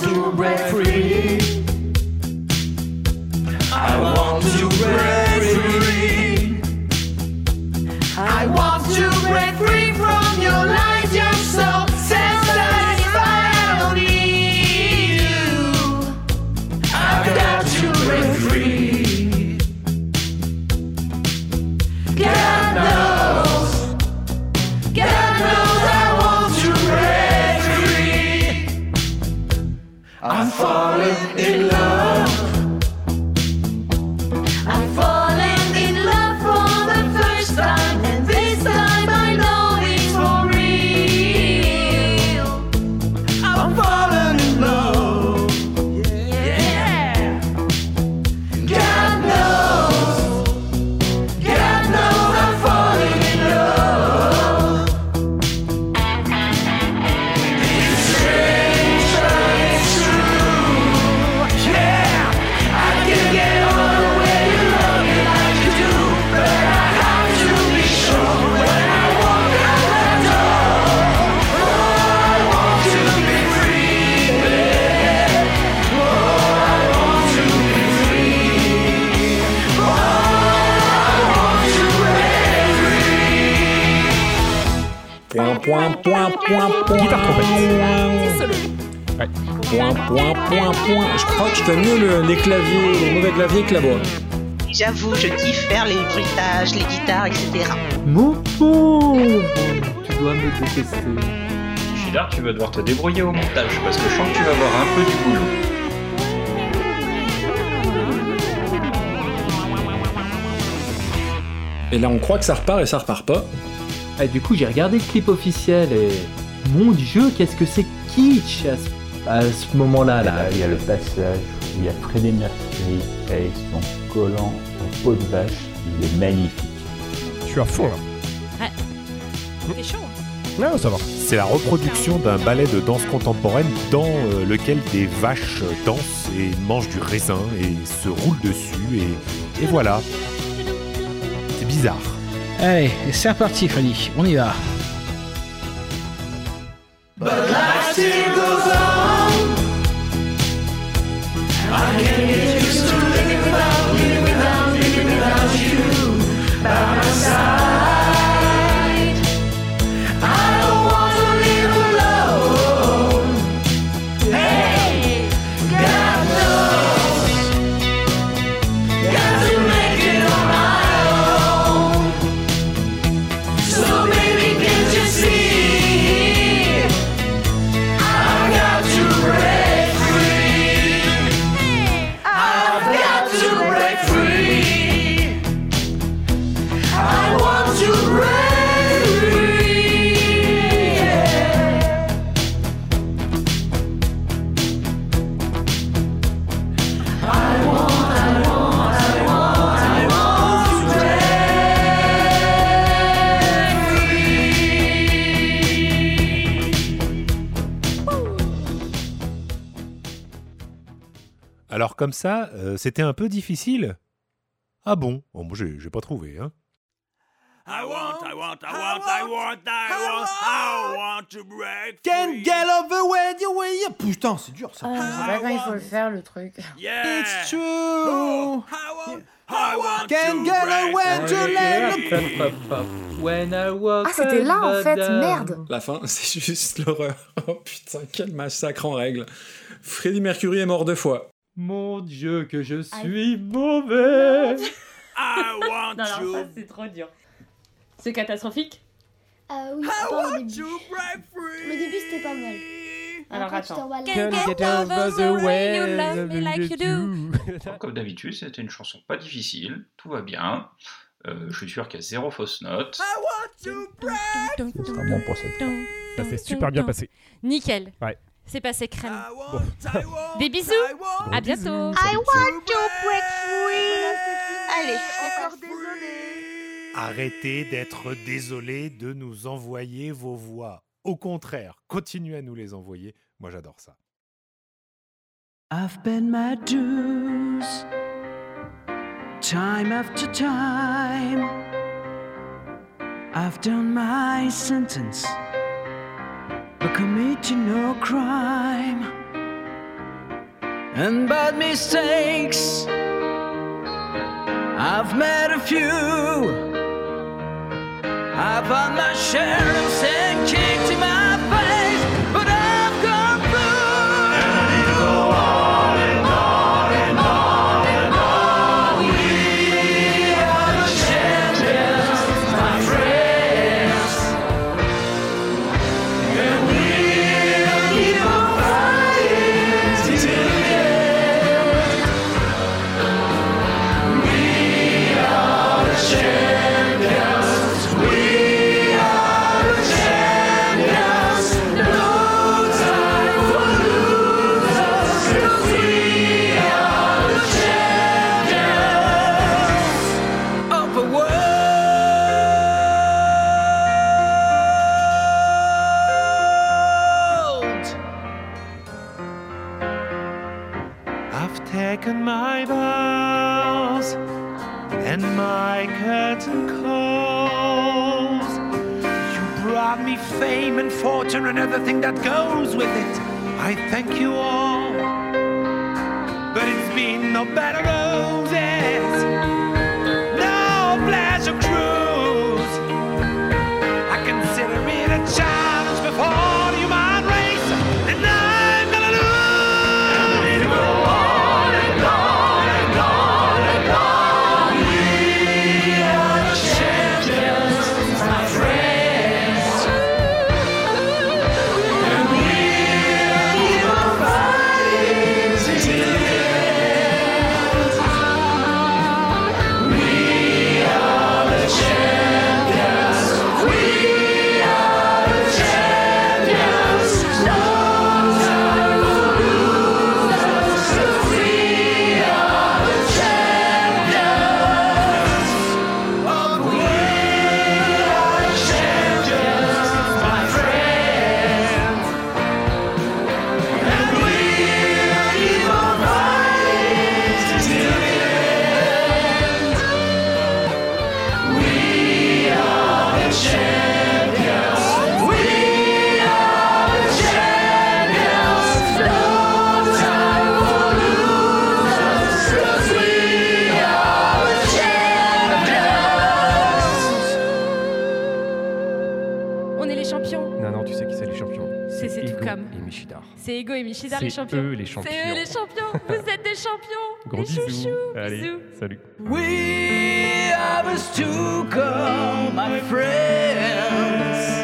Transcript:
to break free. I want to break Point, point, point, point, point. Guitare trompette. Solo. Point, point, point, point. Je crois que je fais mieux le- les claviers, les mauvais claviers que la voix. J'avoue, je kiffe faire les bruitages, les guitares, etc. Mon pauvre Tu dois me détester. Chidar, tu vas devoir te débrouiller au montage parce que je sens que tu vas avoir un peu du boulot. Et là, on croit que ça repart et ça repart pas. Ah, du coup, j'ai regardé le clip officiel et. Mon dieu, qu'est-ce que c'est kitsch à ce, à ce moment-là. Là. Il y a le passage où il y a Freddie Mercury avec son collant en peau de vache. Il est magnifique. Je suis à fond là. C'est chaud. Non, ça va. C'est la reproduction d'un ballet de danse contemporaine dans euh, lequel des vaches dansent et mangent du raisin et se roulent dessus et, et voilà. C'est bizarre. Allez, c'est reparti, Freddy. On y va. But life still goes on. I Alors comme ça, euh, c'était un peu difficile. Ah bon? Bon, moi j'ai j'ai pas trouvé. Hein. I want, I want, I want, I want, I want, I want to break Can't get over when you you. Putain, c'est dur ça. Ah, je sais pas quand il faut le faire le truc. Yeah. It's true. I want Can't to get break away to let. When I walk Ah, c'était là en fait, merde. La fin, c'est juste l'horreur. Oh putain, quel massacre en règle. Freddie Mercury est mort deux fois. Mon dieu, que je suis mauvais I want Non, non, ça to c'est trop dur. C'est catastrophique Euh, oui, pas au début. Le début c'était pas mal. Alors attends. t'en vas là. Can't get over the way you love me like you do? Comme d'habitude, c'était une chanson pas difficile, tout va bien. Euh, je suis sûr qu'il y a zéro fausse note. C'est un bon procès. Ça s'est super bien passé. Nickel. Ouais. C'est passé crème. Bon. Des bisous. À bientôt. I want to break free. Allez, encore désolé. Arrêtez d'être désolé de nous envoyer vos voix. Au contraire, continuez à nous les envoyer. Moi j'adore ça. I've been my dues, time after time. I've done my sentence, committing no crime and bad mistakes. I've made a few. I've had my share of sin kicked. I've taken my vows and my curtain calls. You brought me fame and fortune and everything that goes with it. I thank you all, but it's been no better road. Hugo et Michi les champions. C'est eux les champions. C'est eux les champions. Vous êtes des champions. Gros les bisous. chouchous. Allez, bisous. salut. We are to come, my friends.